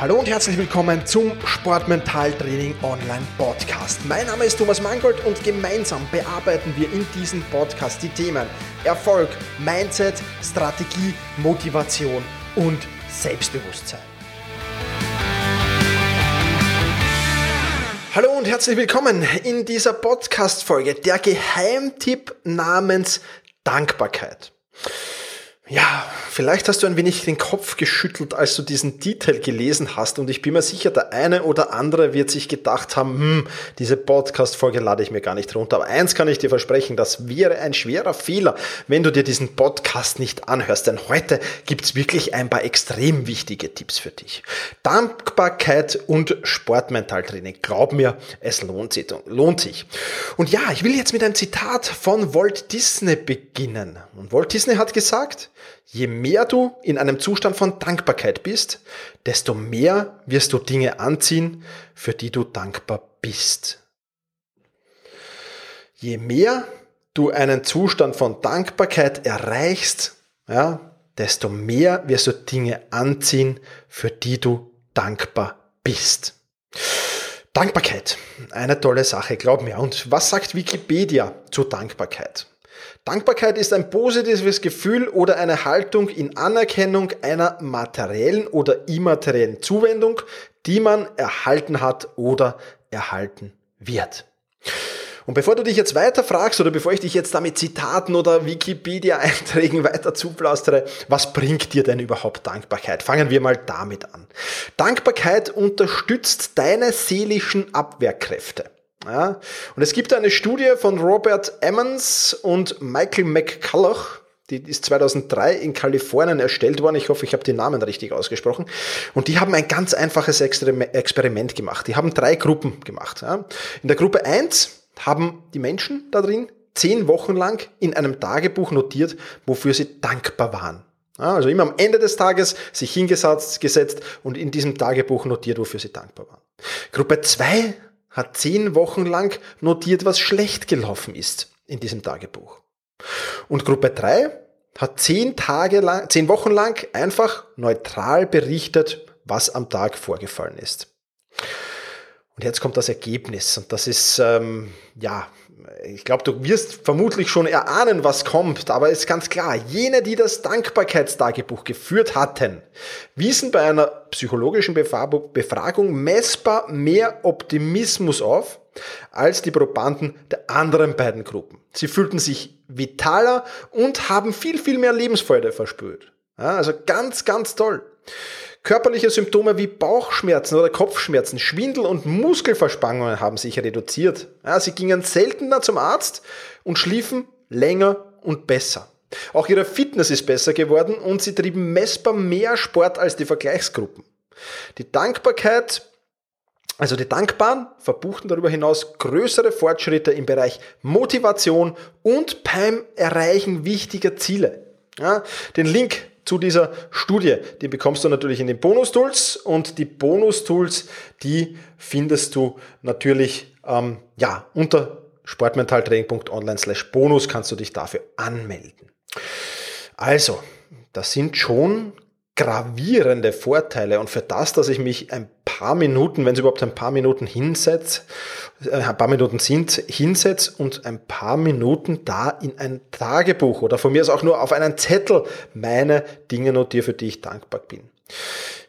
Hallo und herzlich willkommen zum Sportmentaltraining Online Podcast. Mein Name ist Thomas Mangold und gemeinsam bearbeiten wir in diesem Podcast die Themen Erfolg, Mindset, Strategie, Motivation und Selbstbewusstsein. Hallo und herzlich willkommen in dieser Podcast-Folge. Der Geheimtipp namens Dankbarkeit. Ja, vielleicht hast du ein wenig den Kopf geschüttelt, als du diesen Titel gelesen hast und ich bin mir sicher, der eine oder andere wird sich gedacht haben, hm, diese Podcast-Folge lade ich mir gar nicht runter. Aber eins kann ich dir versprechen, das wäre ein schwerer Fehler, wenn du dir diesen Podcast nicht anhörst, denn heute gibt's wirklich ein paar extrem wichtige Tipps für dich. Dankbarkeit und Sportmentaltraining. Glaub mir, es lohnt sich. Lohnt sich. Und ja, ich will jetzt mit einem Zitat von Walt Disney beginnen. Und Walt Disney hat gesagt, Je mehr du in einem Zustand von Dankbarkeit bist, desto mehr wirst du Dinge anziehen, für die du dankbar bist. Je mehr du einen Zustand von Dankbarkeit erreichst, ja, desto mehr wirst du Dinge anziehen, für die du dankbar bist. Dankbarkeit, eine tolle Sache, glaub mir. Und was sagt Wikipedia zu Dankbarkeit? Dankbarkeit ist ein positives Gefühl oder eine Haltung in Anerkennung einer materiellen oder immateriellen Zuwendung, die man erhalten hat oder erhalten wird. Und bevor du dich jetzt weiter fragst oder bevor ich dich jetzt da mit Zitaten oder Wikipedia-Einträgen weiter zuplaustere, was bringt dir denn überhaupt Dankbarkeit? Fangen wir mal damit an. Dankbarkeit unterstützt deine seelischen Abwehrkräfte. Ja, und es gibt eine Studie von Robert Emmons und Michael McCulloch, die ist 2003 in Kalifornien erstellt worden. Ich hoffe, ich habe die Namen richtig ausgesprochen. Und die haben ein ganz einfaches Experiment gemacht. Die haben drei Gruppen gemacht. Ja. In der Gruppe 1 haben die Menschen da drin zehn Wochen lang in einem Tagebuch notiert, wofür sie dankbar waren. Ja, also immer am Ende des Tages sich hingesetzt gesetzt und in diesem Tagebuch notiert, wofür sie dankbar waren. Gruppe 2 hat zehn Wochen lang notiert, was schlecht gelaufen ist in diesem Tagebuch. Und Gruppe 3 hat zehn Tage lang, zehn Wochen lang einfach neutral berichtet, was am Tag vorgefallen ist. Und jetzt kommt das Ergebnis und das ist, ähm, ja, ich glaube, du wirst vermutlich schon erahnen, was kommt, aber ist ganz klar, jene, die das Dankbarkeitstagebuch geführt hatten, wiesen bei einer psychologischen Befragung messbar mehr Optimismus auf als die Probanden der anderen beiden Gruppen. Sie fühlten sich vitaler und haben viel, viel mehr Lebensfreude verspürt. Ja, also ganz, ganz toll. Körperliche Symptome wie Bauchschmerzen oder Kopfschmerzen, Schwindel und Muskelverspannungen haben sich reduziert. Ja, sie gingen seltener zum Arzt und schliefen länger und besser. Auch ihre Fitness ist besser geworden und sie trieben messbar mehr Sport als die Vergleichsgruppen. Die Dankbarkeit also die Dankbaren verbuchten darüber hinaus größere Fortschritte im Bereich Motivation und beim Erreichen wichtiger Ziele. Ja, den Link zu dieser Studie. Die bekommst du natürlich in den Bonus-Tools und die Bonus-Tools, die findest du natürlich ähm, ja, unter sportmentaltraining.online slash bonus kannst du dich dafür anmelden. Also, das sind schon gravierende Vorteile und für das, dass ich mich ein paar Minuten, wenn es überhaupt ein paar Minuten hinsetze, ein paar Minuten sind, hinsetze und ein paar Minuten da in ein Tagebuch oder von mir aus auch nur auf einen Zettel meine Dinge notiere, für die ich dankbar bin.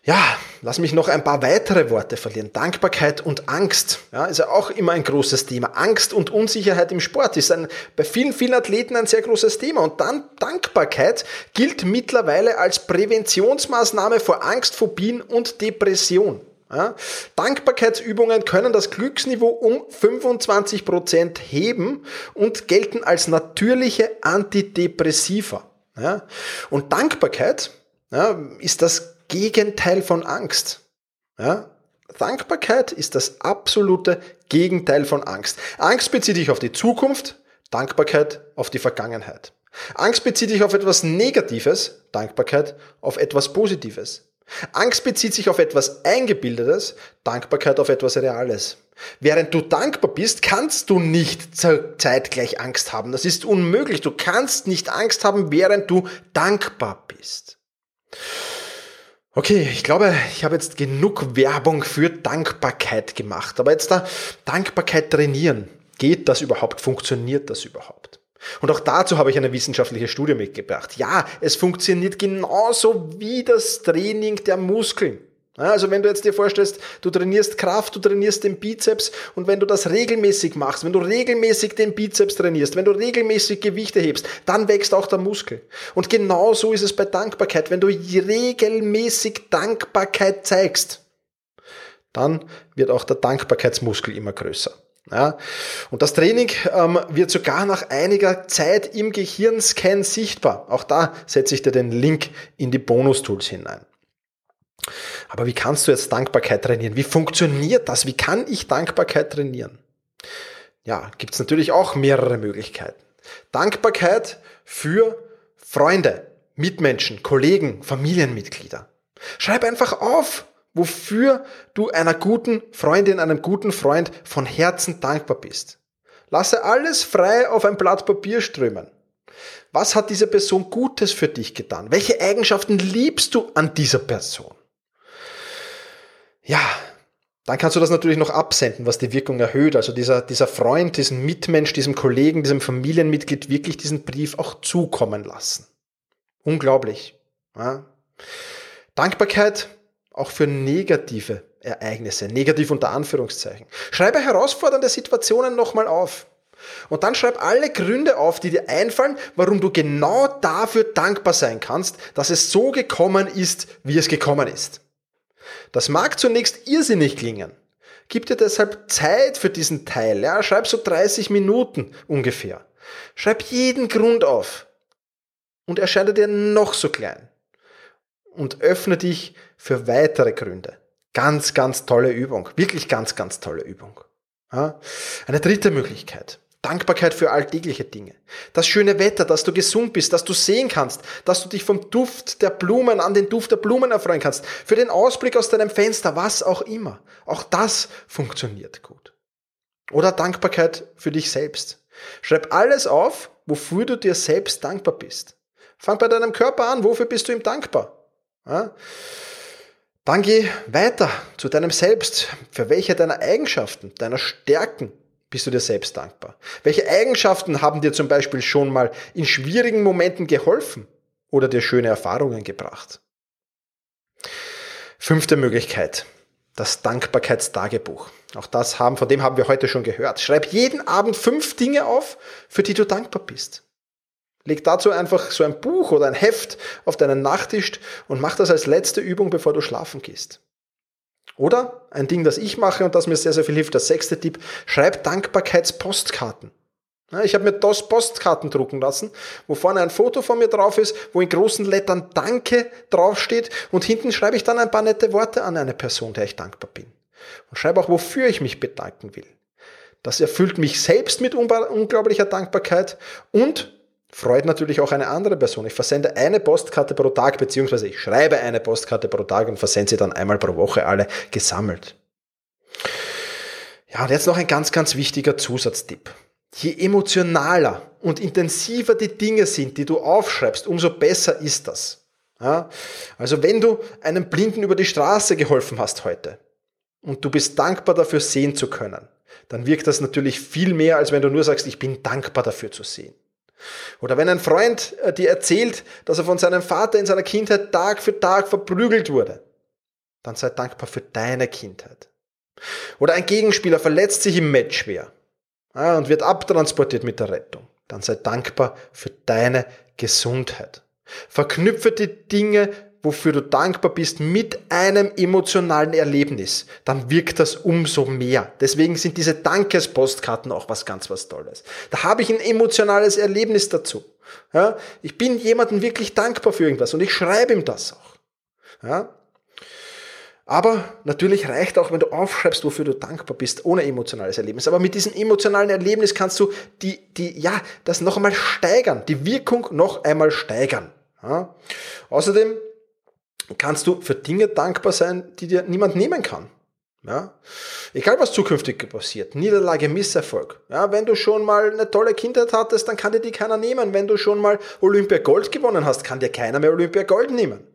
Ja, lass mich noch ein paar weitere Worte verlieren. Dankbarkeit und Angst. Ja, ist ja auch immer ein großes Thema. Angst und Unsicherheit im Sport ist ein, bei vielen, vielen Athleten ein sehr großes Thema. Und dann Dankbarkeit gilt mittlerweile als Präventionsmaßnahme vor Angst, Phobien und Depression. Ja, Dankbarkeitsübungen können das Glücksniveau um 25 Prozent heben und gelten als natürliche Antidepressiva. Ja, und Dankbarkeit ja, ist das Gegenteil von Angst. Dankbarkeit ist das absolute Gegenteil von Angst. Angst bezieht sich auf die Zukunft, Dankbarkeit auf die Vergangenheit. Angst bezieht sich auf etwas Negatives, Dankbarkeit auf etwas Positives. Angst bezieht sich auf etwas Eingebildetes, Dankbarkeit auf etwas Reales. Während du dankbar bist, kannst du nicht zeitgleich Angst haben. Das ist unmöglich. Du kannst nicht Angst haben, während du dankbar bist. Okay, ich glaube, ich habe jetzt genug Werbung für Dankbarkeit gemacht. Aber jetzt da Dankbarkeit trainieren. Geht das überhaupt? Funktioniert das überhaupt? Und auch dazu habe ich eine wissenschaftliche Studie mitgebracht. Ja, es funktioniert genauso wie das Training der Muskeln. Also wenn du jetzt dir vorstellst, du trainierst Kraft, du trainierst den Bizeps und wenn du das regelmäßig machst, wenn du regelmäßig den Bizeps trainierst, wenn du regelmäßig Gewichte hebst, dann wächst auch der Muskel. Und genau so ist es bei Dankbarkeit. Wenn du regelmäßig Dankbarkeit zeigst, dann wird auch der Dankbarkeitsmuskel immer größer. Ja, und das Training ähm, wird sogar nach einiger Zeit im Gehirnscan sichtbar. Auch da setze ich dir den Link in die Bonus-Tools hinein. Aber wie kannst du jetzt Dankbarkeit trainieren? Wie funktioniert das? Wie kann ich Dankbarkeit trainieren? Ja, gibt es natürlich auch mehrere Möglichkeiten. Dankbarkeit für Freunde, Mitmenschen, Kollegen, Familienmitglieder. Schreib einfach auf, wofür du einer guten Freundin, einem guten Freund von Herzen dankbar bist. Lasse alles frei auf ein Blatt Papier strömen. Was hat diese Person Gutes für dich getan? Welche Eigenschaften liebst du an dieser Person? Ja, dann kannst du das natürlich noch absenden, was die Wirkung erhöht. Also dieser, dieser Freund, diesen Mitmensch, diesem Kollegen, diesem Familienmitglied wirklich diesen Brief auch zukommen lassen. Unglaublich. Ja. Dankbarkeit auch für negative Ereignisse, negativ unter Anführungszeichen. Schreibe herausfordernde Situationen nochmal auf. Und dann schreib alle Gründe auf, die dir einfallen, warum du genau dafür dankbar sein kannst, dass es so gekommen ist, wie es gekommen ist. Das mag zunächst irrsinnig klingen. Gib dir deshalb Zeit für diesen Teil. Ja? Schreib so 30 Minuten ungefähr. Schreib jeden Grund auf. Und erscheine dir noch so klein. Und öffne dich für weitere Gründe. Ganz, ganz tolle Übung. Wirklich ganz, ganz tolle Übung. Ja? Eine dritte Möglichkeit. Dankbarkeit für alltägliche Dinge. Das schöne Wetter, dass du gesund bist, dass du sehen kannst, dass du dich vom Duft der Blumen an den Duft der Blumen erfreuen kannst, für den Ausblick aus deinem Fenster, was auch immer. Auch das funktioniert gut. Oder Dankbarkeit für dich selbst. Schreib alles auf, wofür du dir selbst dankbar bist. Fang bei deinem Körper an, wofür bist du ihm dankbar? Ja? Dann geh weiter zu deinem Selbst. Für welche deiner Eigenschaften, deiner Stärken bist du dir selbst dankbar? Welche Eigenschaften haben dir zum Beispiel schon mal in schwierigen Momenten geholfen oder dir schöne Erfahrungen gebracht? Fünfte Möglichkeit. Das Dankbarkeitstagebuch. Auch das haben, von dem haben wir heute schon gehört. Schreib jeden Abend fünf Dinge auf, für die du dankbar bist. Leg dazu einfach so ein Buch oder ein Heft auf deinen Nachttisch und mach das als letzte Übung, bevor du schlafen gehst. Oder ein Ding, das ich mache und das mir sehr, sehr viel hilft, der sechste Tipp, schreib Dankbarkeitspostkarten. Ich habe mir DOS Postkarten drucken lassen, wo vorne ein Foto von mir drauf ist, wo in großen Lettern Danke draufsteht und hinten schreibe ich dann ein paar nette Worte an eine Person, der ich dankbar bin. Und schreibe auch, wofür ich mich bedanken will. Das erfüllt mich selbst mit unglaublicher Dankbarkeit und freut natürlich auch eine andere Person. Ich versende eine Postkarte pro Tag, beziehungsweise ich schreibe eine Postkarte pro Tag und versende sie dann einmal pro Woche alle gesammelt. Ja, und jetzt noch ein ganz, ganz wichtiger Zusatztipp. Je emotionaler und intensiver die Dinge sind, die du aufschreibst, umso besser ist das. Ja? Also wenn du einem Blinden über die Straße geholfen hast heute und du bist dankbar dafür sehen zu können, dann wirkt das natürlich viel mehr, als wenn du nur sagst, ich bin dankbar dafür zu sehen. Oder wenn ein Freund äh, dir erzählt, dass er von seinem Vater in seiner Kindheit Tag für Tag verprügelt wurde, dann sei dankbar für deine Kindheit. Oder ein Gegenspieler verletzt sich im Match schwer und wird abtransportiert mit der Rettung, dann sei dankbar für deine Gesundheit. Verknüpfe die Dinge wofür du dankbar bist, mit einem emotionalen Erlebnis, dann wirkt das umso mehr. Deswegen sind diese Dankespostkarten auch was ganz was Tolles. Da habe ich ein emotionales Erlebnis dazu. Ja, ich bin jemandem wirklich dankbar für irgendwas und ich schreibe ihm das auch. Ja, aber natürlich reicht auch, wenn du aufschreibst, wofür du dankbar bist, ohne emotionales Erlebnis. Aber mit diesem emotionalen Erlebnis kannst du die, die, ja, das noch einmal steigern, die Wirkung noch einmal steigern. Ja. Außerdem kannst du für Dinge dankbar sein, die dir niemand nehmen kann. Ja? Egal was zukünftig passiert, Niederlage, Misserfolg. Ja, wenn du schon mal eine tolle Kindheit hattest, dann kann dir die keiner nehmen. Wenn du schon mal Olympia Gold gewonnen hast, kann dir keiner mehr Olympia Gold nehmen.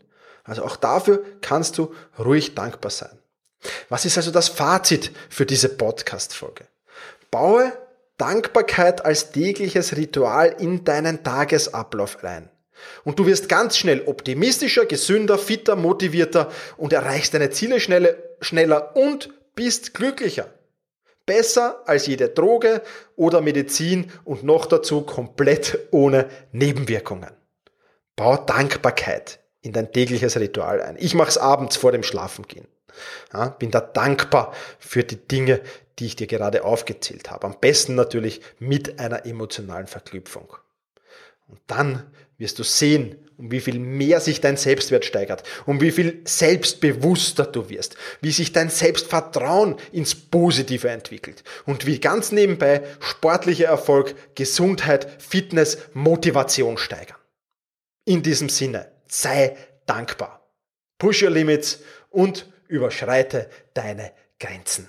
Also auch dafür kannst du ruhig dankbar sein. Was ist also das Fazit für diese Podcast-Folge? Baue Dankbarkeit als tägliches Ritual in deinen Tagesablauf ein. Und du wirst ganz schnell optimistischer, gesünder, fitter, motivierter und erreichst deine Ziele schneller und bist glücklicher. Besser als jede Droge oder Medizin und noch dazu komplett ohne Nebenwirkungen. Bau Dankbarkeit in dein tägliches Ritual ein. Ich mache es abends vor dem Schlafengehen. Ja, bin da dankbar für die Dinge, die ich dir gerade aufgezählt habe. Am besten natürlich mit einer emotionalen Verknüpfung. Und dann wirst du sehen, um wie viel mehr sich dein Selbstwert steigert, um wie viel selbstbewusster du wirst, wie sich dein Selbstvertrauen ins Positive entwickelt und wie ganz nebenbei sportlicher Erfolg, Gesundheit, Fitness, Motivation steigern. In diesem Sinne, sei dankbar. Push your limits und überschreite deine Grenzen.